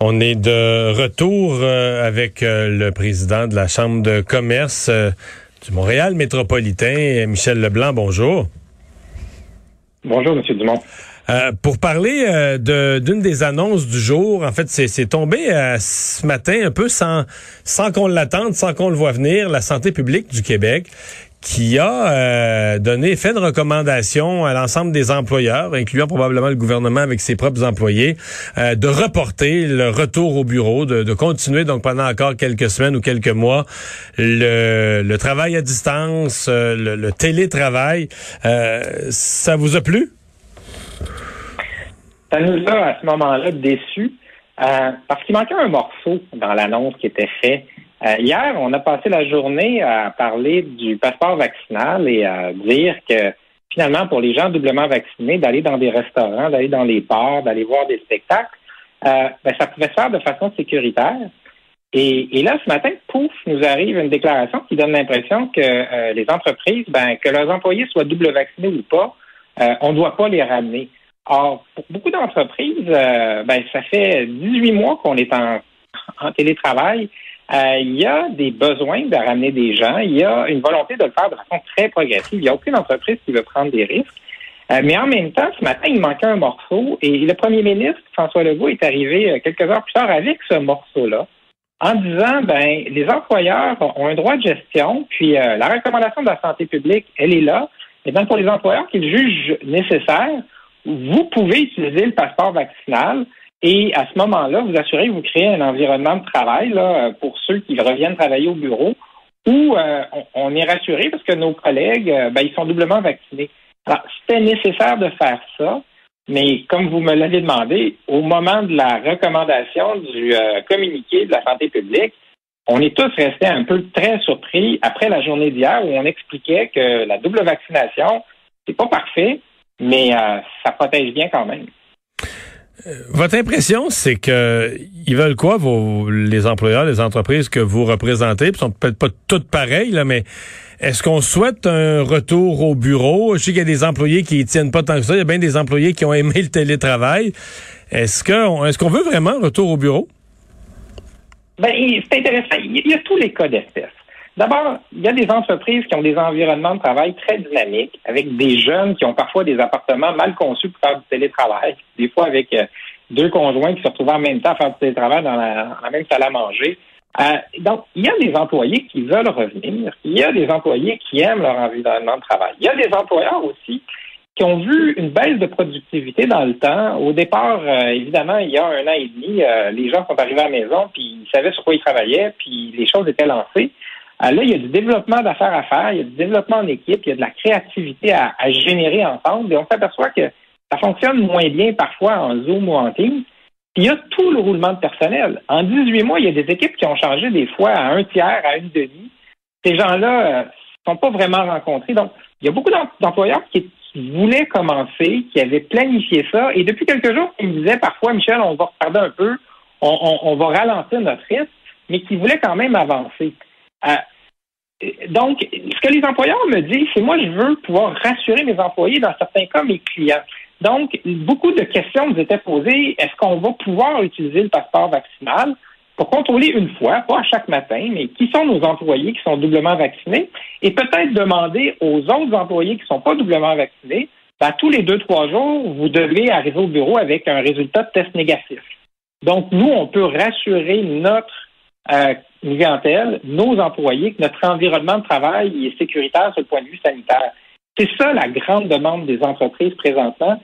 On est de retour euh, avec euh, le président de la Chambre de commerce euh, du Montréal métropolitain, Michel Leblanc. Bonjour. Bonjour, M. Dumont. pour parler d'une des annonces du jour, en fait, c'est tombé ce matin un peu sans, sans qu'on l'attende, sans qu'on le voit venir, la santé publique du Québec qui a euh, donné fait de recommandations à l'ensemble des employeurs, incluant probablement le gouvernement avec ses propres employés, euh, de reporter le retour au bureau, de, continuer donc pendant encore quelques semaines ou quelques mois le, travail à distance, euh, le, télétravail. ça vous a plu? Ça nous a à ce moment-là déçus parce qu'il manquait un morceau dans l'annonce qui était fait euh, hier, on a passé la journée à parler du passeport vaccinal et à dire que finalement, pour les gens doublement vaccinés, d'aller dans des restaurants, d'aller dans les bars, d'aller voir des spectacles, euh, ben, ça pouvait se faire de façon sécuritaire. Et, là, ce matin, pouf, nous arrive une déclaration qui donne l'impression que euh, les entreprises, ben, que leurs employés soient double vaccinés ou pas, on ne doit pas les ramener. Or, pour beaucoup d'entreprises, ben, ça fait 18 mois qu'on est en télétravail euh, il y a des besoins de ramener des gens. Il y a une volonté de le faire de façon très progressive. Il n'y a aucune entreprise qui veut prendre des risques. Euh, mais en même temps, ce matin, il manquait un morceau et le premier ministre, François Legault, est arrivé euh, quelques heures plus tard avec ce morceau-là en disant, ben, les employeurs ont un droit de gestion, puis la recommandation de la santé publique, elle est là. Et donc, pour les employeurs qu'ils jugent nécessaire, vous pouvez utiliser le passeport vaccinal et à ce moment-là, vous assurez vous créez un environnement de travail là, pour ceux qui reviennent travailler au bureau où euh, on, est rassuré parce que nos collègues, euh, ben, ils sont doublement vaccinés. Alors, c'était nécessaire de faire ça, mais comme vous me l'avez demandé, au moment de la recommandation du euh, communiqué de la santé publique, on est tous restés un peu très surpris après la journée d'hier où on expliquait que la double vaccination, c'est pas parfait, mais ça protège bien quand même. Votre impression, c'est que ils veulent quoi, vos, les employeurs, les entreprises que vous représentez, Ils sont peut-être pas toutes pareilles, là, mais est-ce qu'on souhaite un retour au bureau? Je sais qu'il y a des employés qui tiennent pas tant que ça. Il y a bien des employés qui ont aimé le télétravail. Est-ce que est-ce qu'on veut vraiment un retour au bureau? Ben, c'est intéressant. Il y a tous les cas d'espèce. D'abord, il y a des entreprises qui ont des environnements de travail très dynamiques, avec des jeunes qui ont parfois des appartements mal conçus pour faire du télétravail, des fois avec euh, deux conjoints qui se retrouvent en même temps à faire du télétravail dans la, même salle à manger. Euh, donc, il y a des employés qui veulent revenir, il y a des employés qui aiment leur environnement de travail. Il y a des employeurs aussi qui ont vu une baisse de productivité dans le temps. Au départ, euh, évidemment, il y a un an et demi, les gens sont arrivés à la maison, puis ils savaient sur quoi ils travaillaient, puis les choses étaient lancées. Euh, là, il y a du développement d'affaires à faire, il y a du développement en équipe, il y a de la créativité à, générer ensemble. Et on s'aperçoit que ça fonctionne moins bien parfois en Zoom ou en Teams. il y a tout le roulement de personnel. En 18 mois, il y a des équipes qui ont changé des fois à un tiers, à une demi. Ces gens-là ne euh, sont pas vraiment rencontrés. Donc, il y a beaucoup d'employeurs qui, voulaient commencer, qui avaient planifié ça. Et depuis quelques jours, ils me disaient parfois, Michel, on va retarder un peu, on va ralentir notre risque, mais qui voulaient quand même avancer. Euh, donc, ce que les employeurs me disent, c'est moi, je veux pouvoir rassurer mes employés, dans certains cas, mes clients. Donc, beaucoup de questions nous étaient posées. Est-ce qu'on va pouvoir utiliser le passeport vaccinal pour contrôler une fois, pas à chaque matin, mais qui sont nos employés qui sont doublement vaccinés? Et peut-être demander aux autres employés qui ne sont pas doublement vaccinés, ben, tous les deux, trois jours, vous devez arriver au bureau avec un résultat de test négatif. Donc, nous, on peut rassurer notre euh, clientèle, nos employés, que notre environnement de travail est sécuritaire sur le point de vue sanitaire. C'est ça la grande demande des entreprises présentement,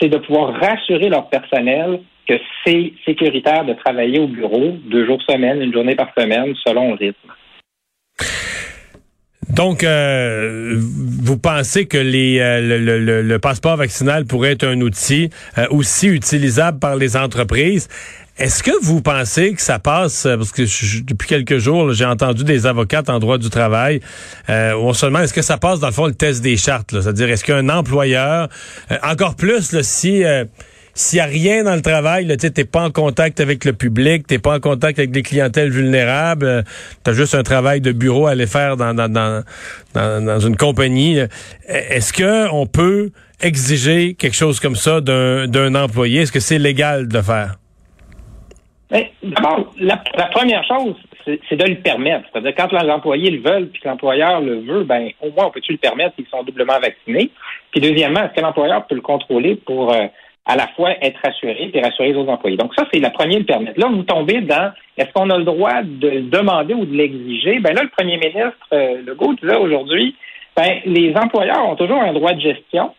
c'est de pouvoir rassurer leur personnel que c'est sécuritaire de travailler au bureau deux jours semaine, une journée par semaine, selon le rythme. Donc, euh, vous pensez que euh, le, passeport vaccinal pourrait être un outil euh, aussi utilisable par les entreprises? Est-ce que vous pensez que ça passe, parce que depuis quelques jours, j'ai entendu des avocates en droit du travail, euh, demande, est-ce que ça passe dans le fond le test des chartes? C'est-à-dire, est-ce qu'un employeur, euh, encore plus là, si... Euh, s'il n'y a rien dans le travail, tu n'es pas en contact avec le public, tu pas en contact avec des clientèles vulnérables, euh, tu as juste un travail de bureau à aller faire dans, dans, dans, une compagnie. Est-ce que on peut exiger quelque chose comme ça d'un employé? Est-ce que c'est légal de faire? D'abord, la, première chose, c'est de le permettre. C'est-à-dire quand les employés le veulent puis que l'employeur le veut, ben au moins on peut-tu le permettre s'ils sont doublement vaccinés? Puis deuxièmement, est-ce que l'employeur peut le contrôler pour euh, à la fois être rassuré et rassurer les autres employés? Donc ça, c'est la première le permettre. Là, vous tombez dans est-ce qu'on a le droit de le demander ou de l'exiger? Ben là, le premier ministre euh, Legault disait aujourd'hui, ben, les employeurs ont toujours un droit de gestion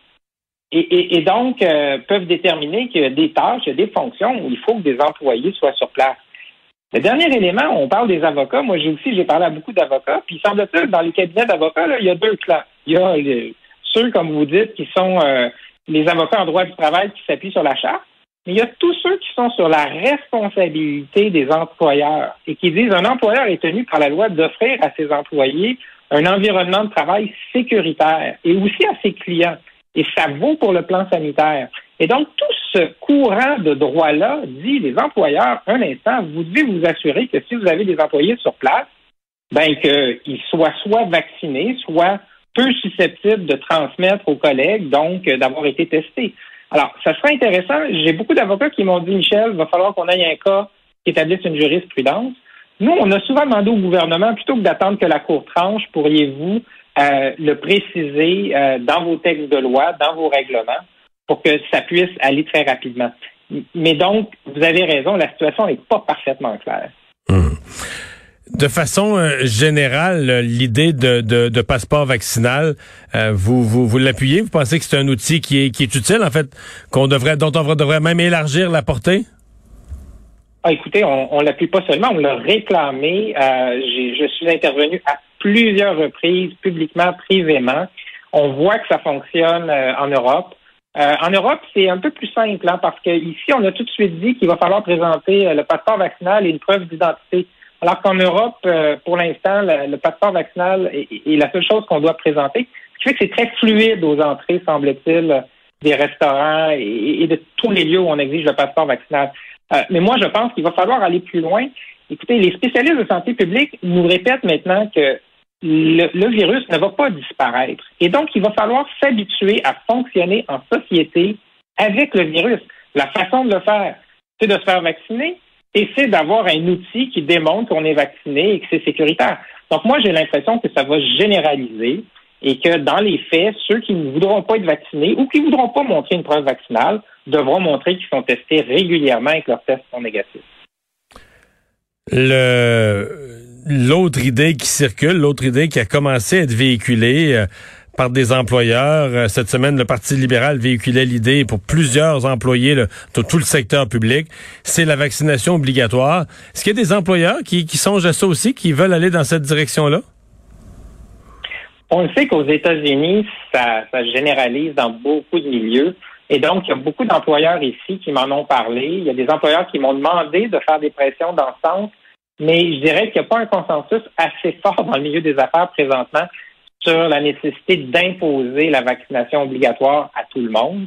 et, donc euh, peuvent déterminer qu'il y a des tâches, il y a des fonctions où il faut que des employés soient sur place. Le dernier élément, on parle des avocats. Moi, j'ai aussi, j'ai parlé à beaucoup d'avocats. Puis, il semble-t-il, dans les cabinets d'avocats, il y a deux clans. Il y a ceux, comme vous dites, qui sont euh, les avocats en droit du travail qui s'appuient sur la charte, mais il y a tous ceux qui sont sur la responsabilité des employeurs et qui disent un employeur est tenu par la loi d'offrir à ses employés un environnement de travail sécuritaire et aussi à ses clients. Et ça vaut pour le plan sanitaire. Et donc, tout ce courant de droit-là dit les employeurs, un instant, vous devez vous assurer que si vous avez des employés sur place, ben qu'ils soient soit vaccinés, soit peu susceptibles de transmettre aux collègues, donc d'avoir été testés. Alors, ça serait intéressant. J'ai beaucoup d'avocats qui m'ont dit, Michel, il va falloir qu'on ait un cas qui établisse une jurisprudence. Nous, on a souvent demandé au gouvernement, plutôt que d'attendre que la Cour tranche, pourriez-vous euh, le préciser euh, dans vos textes de loi, dans vos règlements, pour que ça puisse aller très rapidement. Mais donc, vous avez raison, la situation n'est pas parfaitement claire. Hum. De façon euh, générale, l'idée de, de, passeport vaccinal, euh, vous, vous, vous l'appuyez? Vous pensez que c'est un outil qui est, qui est utile, en fait, qu'on devrait, dont on devrait même élargir la portée? Ah, écoutez, on, ne l'appuie pas seulement, on l'a réclamé. Euh, je suis intervenu à plusieurs reprises, publiquement, privément. On voit que ça fonctionne en Europe. en Europe, c'est un peu plus simple, hein, parce qu'ici, on a tout de suite dit qu'il va falloir présenter le passeport vaccinal et une preuve d'identité. Alors qu'en Europe, euh, pour l'instant, le, passeport vaccinal est, la seule chose qu'on doit présenter. Ce qui fait que c'est très fluide aux entrées, semble-t-il, des restaurants et, de tous les lieux où on exige le passeport vaccinal. Euh, mais moi, je pense qu'il va falloir aller plus loin. Écoutez, les spécialistes de santé publique nous répètent maintenant que le, virus ne va pas disparaître. Et donc, il va falloir s'habituer à fonctionner en société avec le virus. La façon de le faire, c'est de se faire vacciner, et c'est d'avoir un outil qui démontre qu'on est vacciné et que c'est sécuritaire. Donc moi, j'ai l'impression que ça va généraliser et que dans les faits, ceux qui ne voudront pas être vaccinés ou qui ne voudront pas montrer une preuve vaccinale devront montrer qu'ils sont testés régulièrement et que leurs tests sont négatifs. L'autre idée qui circule, l'autre idée qui a commencé à être véhiculée, euh, par des employeurs. Euh, cette semaine, le Parti libéral véhiculait l'idée pour plusieurs employés de tout le secteur public, c'est la vaccination obligatoire. Est-ce qu'il y a des employeurs qui, qui songent à ça aussi, qui veulent aller dans cette direction-là? On sait qu'aux États-Unis, ça, ça généralise dans beaucoup de milieux. Et donc, il y a beaucoup d'employeurs ici qui m'en ont parlé. Il y a des employeurs qui m'ont demandé de faire des pressions dans ce sens. Mais je dirais qu'il n'y a pas un consensus assez fort dans le milieu des affaires présentement sur la nécessité d'imposer la vaccination obligatoire à tout le monde.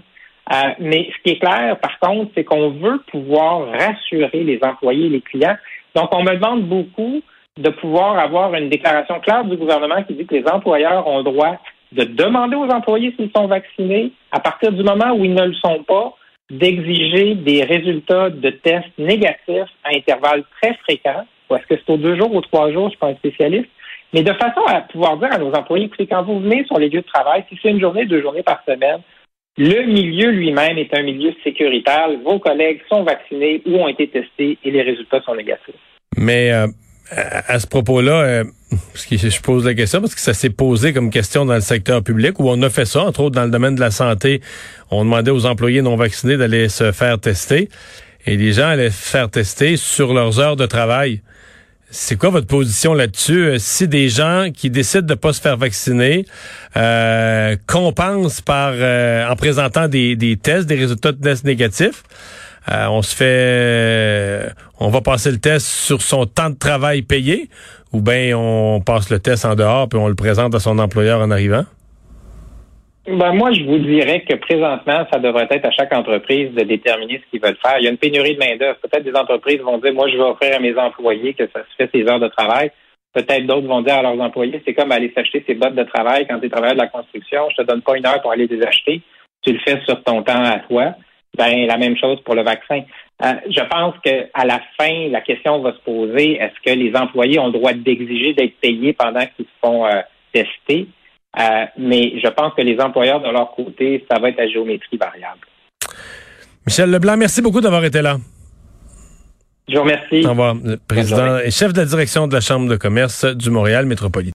Euh, mais ce qui est clair, par contre, c'est qu'on veut pouvoir rassurer les employés et les clients. Donc, on me demande beaucoup de pouvoir avoir une déclaration claire du gouvernement qui dit que les employeurs ont le droit de demander aux employés s'ils sont vaccinés à partir du moment où ils ne le sont pas, d'exiger des résultats de tests négatifs à intervalles très fréquents. Ou est-ce que c'est aux deux jours ou trois jours, je suis pas un spécialiste, mais de façon à pouvoir dire à nos employés, écoutez, quand vous venez sur les lieux de travail, si c'est une journée, deux journées par semaine, le milieu lui-même est un milieu sécuritaire. Vos collègues sont vaccinés ou ont été testés et les résultats sont négatifs. Mais euh, à ce propos-là, euh, je pose la question parce que ça s'est posé comme question dans le secteur public où on a fait ça, entre autres dans le domaine de la santé. On demandait aux employés non vaccinés d'aller se faire tester et les gens allaient se faire tester sur leurs heures de travail. C'est quoi votre position là-dessus? Euh, si des gens qui décident de pas se faire vacciner euh, compensent par euh, en présentant des, des, tests, des résultats de tests négatifs, euh, on se fait on va passer le test sur son temps de travail payé ou bien on passe le test en dehors puis on le présente à son employeur en arrivant? Ben, moi, je vous dirais que présentement, ça devrait être à chaque entreprise de déterminer ce qu'ils veulent faire. Il y a une pénurie de main-d'œuvre. Peut-être des entreprises vont dire, moi, je vais offrir à mes employés que ça se fait ses heures de travail. Peut-être d'autres vont dire à leurs employés, c'est comme aller s'acheter ses bottes de travail quand tu es travailleur de la construction. Je te donne pas une heure pour aller les acheter. Tu le fais sur ton temps à toi. Ben, la même chose pour le vaccin. Euh, je pense qu'à la fin, la question va se poser est-ce que les employés ont le droit d'exiger d'être payés pendant qu'ils se font euh, tester? Euh, Mais je pense que les employeurs, de leur côté, ça va être à géométrie variable. Michel Leblanc, merci beaucoup d'avoir été là. Je vous remercie. Au revoir. Le président et chef de la direction de la Chambre de commerce du Montréal métropolitain.